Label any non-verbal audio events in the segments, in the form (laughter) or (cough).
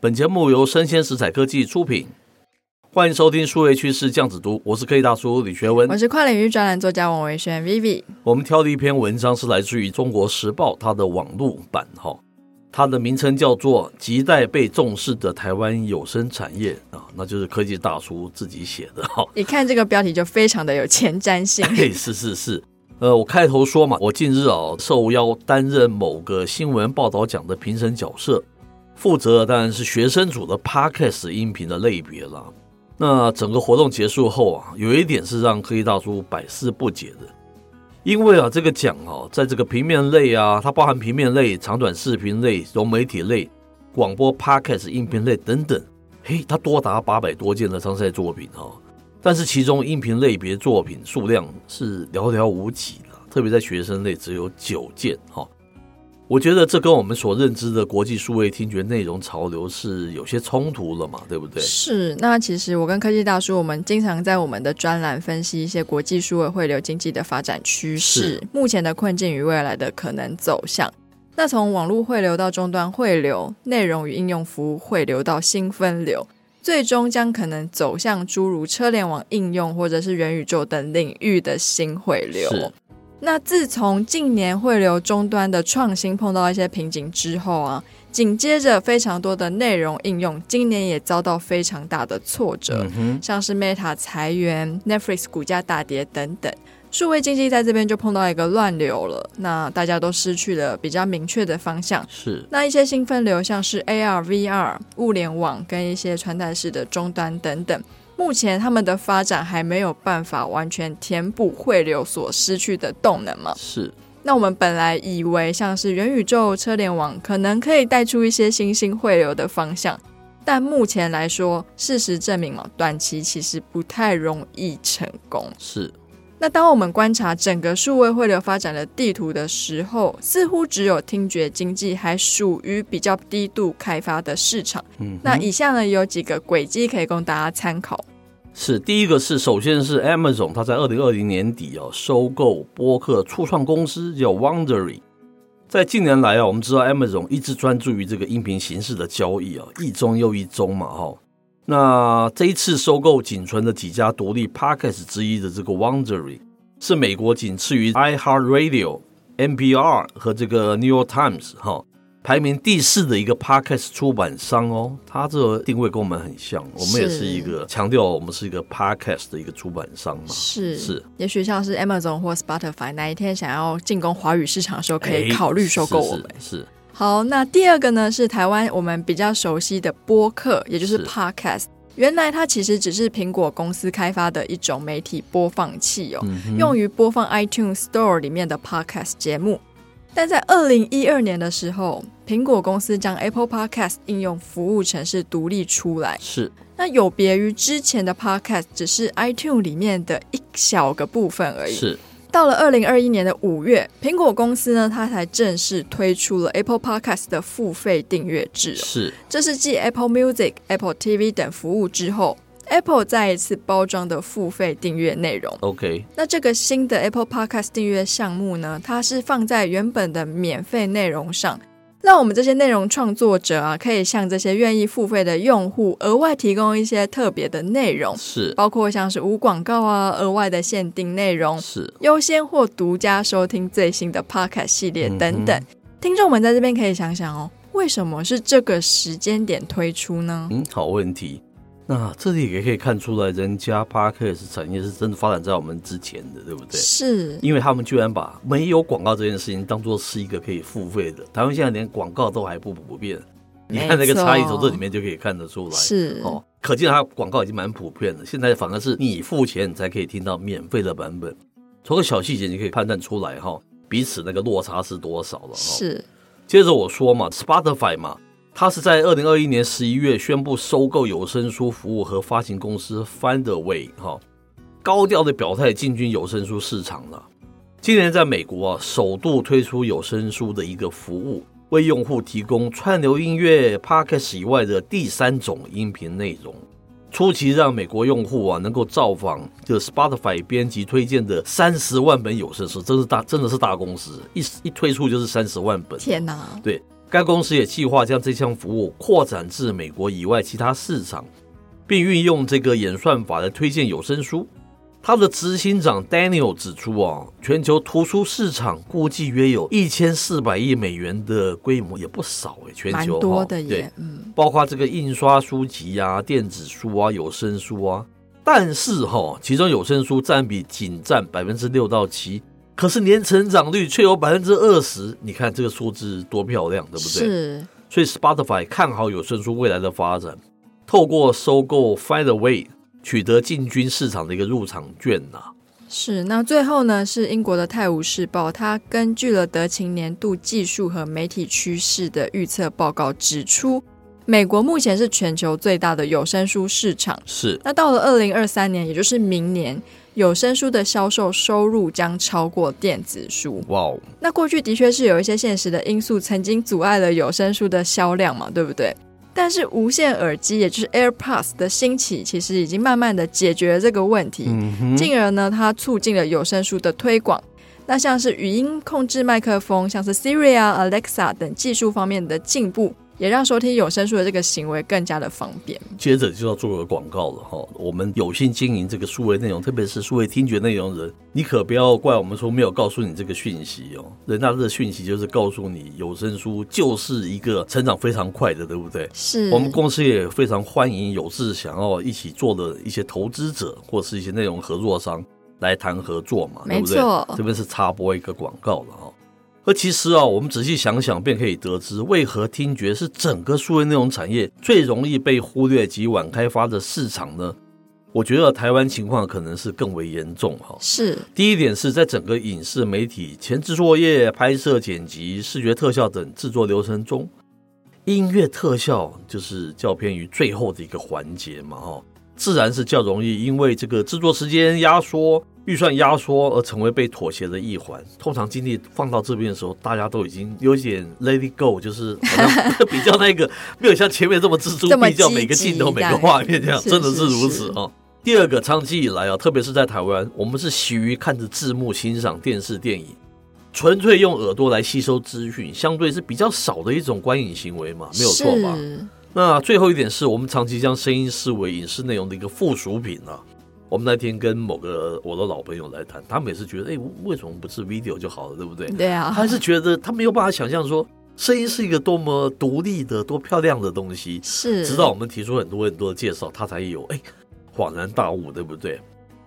本节目由生鲜食材科技出品，欢迎收听数位趋势酱子读，我是科技大叔李学文，我是跨领域专栏作家王维轩 Vivi。我们挑的一篇文章是来自于《中国时报》它的网络版哈，它的名称叫做《亟待被重视的台湾有声产业》啊，那就是科技大叔自己写的哈。一看这个标题就非常的有前瞻性。(laughs) 哎，是是是。呃，我开头说嘛，我近日啊受邀担任某个新闻报道奖的评审角色，负责的当然是学生组的 Podcast 音频的类别了。那整个活动结束后啊，有一点是让科技大叔百思不解的，因为啊这个奖啊，在这个平面类啊，它包含平面类、长短视频类、融媒体类、广播 Podcast 音频类等等，嘿，它多达八百多件的参赛作品哈。但是其中音频类别作品数量是寥寥无几的，特别在学生类只有九件哈。我觉得这跟我们所认知的国际数位听觉内容潮流是有些冲突了嘛，对不对？是。那其实我跟科技大叔，我们经常在我们的专栏分析一些国际数位汇流经济的发展趋势、目前的困境与未来的可能走向。那从网络汇流到终端汇流，内容与应用服务汇流到新分流。最终将可能走向诸如车联网应用或者是元宇宙等领域的新汇流。是。那自从近年汇流终端的创新碰到一些瓶颈之后啊，紧接着非常多的内容应用今年也遭到非常大的挫折，嗯、像是 Meta 裁员、Netflix 股价大跌等等。数位经济在这边就碰到一个乱流了，那大家都失去了比较明确的方向。是，那一些新分流，像是 AR、VR、物联网跟一些穿戴式的终端等等，目前他们的发展还没有办法完全填补汇流所失去的动能嘛？是。那我们本来以为像是元宇宙、车联网可能可以带出一些新兴汇流的方向，但目前来说，事实证明嘛，短期其实不太容易成功。是。那当我们观察整个数位汇流发展的地图的时候，似乎只有听觉经济还属于比较低度开发的市场。嗯，那以下呢有几个轨迹可以供大家参考。是第一个是，首先是 Amazon，它在二零二零年底哦收购播客初创公司叫 Wondery。在近年来啊，我们知道 Amazon 一直专注于这个音频形式的交易啊，一宗又一宗嘛，哈。那这一次收购仅存的几家独立 Podcast 之一的这个 Wondery，是美国仅次于 iHeartRadio、NPR 和这个 New York Times 哈排名第四的一个 Podcast 出版商哦。它这个定位跟我们很像，我们也是一个强调我们是一个 Podcast 的一个出版商嘛。是是，也许像是 Amazon 或 Spotify 哪一天想要进攻华语市场的时候，可以考虑收购我们。是。是好，那第二个呢是台湾我们比较熟悉的播客，也就是 Podcast。原来它其实只是苹果公司开发的一种媒体播放器哦，嗯、用于播放 iTunes Store 里面的 Podcast 节目。但在二零一二年的时候，苹果公司将 Apple Podcast 应用服务程式独立出来。是，那有别于之前的 Podcast，只是 iTunes 里面的一小个部分而已。是。到了二零二一年的五月，苹果公司呢，它才正式推出了 Apple Podcast 的付费订阅制。是，这是继 Apple Music、Apple TV 等服务之后，Apple 再一次包装的付费订阅内容。OK，那这个新的 Apple Podcast 订阅项目呢，它是放在原本的免费内容上。让我们这些内容创作者啊，可以向这些愿意付费的用户额外提供一些特别的内容，是包括像是无广告啊、额外的限定内容，是优先或独家收听最新的 Podcast 系列等等。嗯、听众们在这边可以想想哦，为什么是这个时间点推出呢？嗯，好问题。那这里也可以看出来，人家 Podcast 产业是真的发展在我们之前的，对不对？是，因为他们居然把没有广告这件事情当做是一个可以付费的。台湾现在连广告都还不普遍，你看那个差异从这里面就可以看得出来。是哦，可见它广告已经蛮普遍了。现在反而是你付钱你才可以听到免费的版本。从个小细节你可以判断出来哈，彼此那个落差是多少了。是，接着我说嘛，Spotify 嘛。他是在二零二一年十一月宣布收购有声书服务和发行公司 Findaway 哈，高调的表态进军有声书市场了。今年在美国啊，首度推出有声书的一个服务，为用户提供串流音乐、Podcast 以外的第三种音频内容。初期让美国用户啊能够造访就 Spotify 编辑推荐的三十万本有声书，真是大，真的是大公司，一一推出就是三十万本。天哪！对。该公司也计划将这项服务扩展至美国以外其他市场，并运用这个演算法来推荐有声书。他的执行长 Daniel 指出啊，全球图书市场估计约有一千四百亿美元的规模，也不少哎，全球蛮多的耶，嗯，包括这个印刷书籍啊、电子书啊、有声书啊，但是哈，其中有声书占比仅占百分之六到七，可是年成长率却有百分之二十，你看这个数字多漂亮，对不对？是，所以 Spotify 看好有声书未来的发展，透过收购 Findaway。取得进军市场的一个入场券呐、啊，是。那最后呢，是英国的《泰晤士报》，它根据了德勤年度技术和媒体趋势的预测报告，指出美国目前是全球最大的有声书市场。是。那到了二零二三年，也就是明年，有声书的销售收入将超过电子书。哇哦！那过去的确是有一些现实的因素曾经阻碍了有声书的销量嘛，对不对？但是无线耳机，也就是 AirPods 的兴起，其实已经慢慢的解决了这个问题，嗯、进而呢，它促进了有声书的推广。那像是语音控制麦克风，像是 Siri 啊、Alexa 等技术方面的进步。也让收听有声书的这个行为更加的方便。接着就要做个广告了哈，我们有心经营这个数位内容，特别是数位听觉内容人，你可不要怪我们说没有告诉你这个讯息哦。人家的讯息就是告诉你有声书就是一个成长非常快的，对不对？是我们公司也非常欢迎有志想要一起做的一些投资者或是一些内容合作商来谈合作嘛，对不对？没错，这边是插播一个广告了哈。而其实啊，我们仔细想想，便可以得知，为何听觉是整个数位内容产业最容易被忽略及晚开发的市场呢？我觉得台湾情况可能是更为严重哈。是，第一点是在整个影视媒体前置作业、拍摄、剪辑、视觉特效等制作流程中，音乐特效就是较偏于最后的一个环节嘛，哈，自然是较容易因为这个制作时间压缩。预算压缩而成为被妥协的一环，通常精力放到这边的时候，大家都已经有点 let it go，就是好像 (laughs) 比较那个没有像前面这么錙铢必较，每个镜头每个画面这样，真的是如此啊。第二个，长期以来啊，特别是在台湾，我们是习于看着字幕欣赏电视电影，纯粹用耳朵来吸收资讯，相对是比较少的一种观影行为嘛，没有错吧？那最后一点是我们长期将声音视为影视内容的一个附属品啊。我们那天跟某个我的老朋友来谈，他们也是觉得，哎，为什么不是 video 就好了，对不对？对啊，他是觉得他没有办法想象说，声音是一个多么独立的、多漂亮的东西。是，直到我们提出很多很多的介绍，他才有哎恍然大悟，对不对？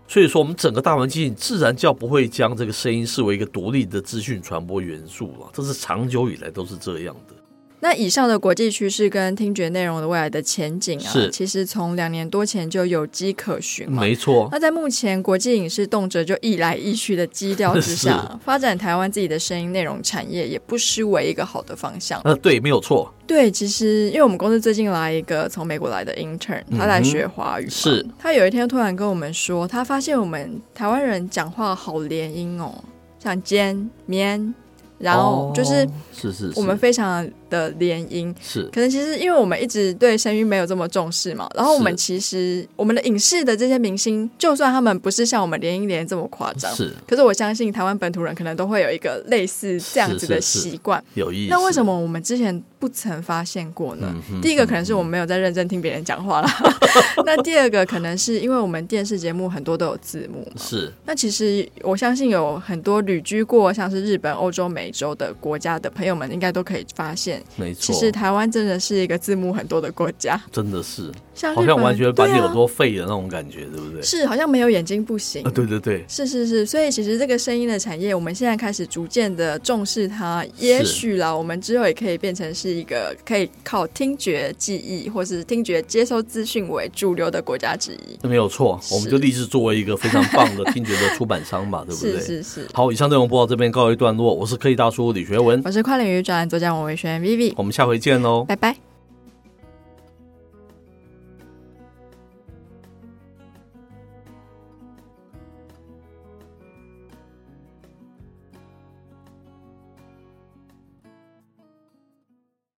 所以说，我们整个大环境自然较不会将这个声音视为一个独立的资讯传播元素了，这是长久以来都是这样的。那以上的国际趋势跟听觉内容的未来的前景啊，其实从两年多前就有迹可循嘛。没错。那在目前国际影视动辄就一来一去的基调之下，(laughs) 发展台湾自己的声音内容产业也不失为一个好的方向。呃，对，没有错。对，其实因为我们公司最近来一个从美国来的 intern，他来学华语，嗯。是。他有一天突然跟我们说，他发现我们台湾人讲话好连音哦，像尖、棉。然后就是，是是，我们非常的联姻，是。可能其实因为我们一直对声音没有这么重视嘛，然后我们其实我们的影视的这些明星，就算他们不是像我们联姻联这么夸张，是。可是我相信台湾本土人可能都会有一个类似这样子的习惯，有意思。那为什么我们之前不曾发现过呢？嗯、第一个可能是我们没有在认真听别人讲话了，(laughs) 那第二个可能是因为我们电视节目很多都有字幕，是。那其实我相信有很多旅居过像是日本、欧洲、美洲的国家的朋友们应该都可以发现，没错，其实台湾真的是一个字幕很多的国家，真的是，像好像完全把你耳朵废的那种感觉，对，不对？是，好像没有眼睛不行。啊，对对对，是是是，所以其实这个声音的产业，我们现在开始逐渐的重视它，也许啦，我们之后也可以变成是一个可以靠听觉记忆或是听觉接收资讯为主流的国家之一。没有错，我们就立志作为一个非常棒的听觉的出版商嘛，对不对？是是是。好，以上内容播到这边告一段落，我是科技大叔李学文，我是跨领域专栏作家王维轩 Vivi，我们下回见喽，拜拜。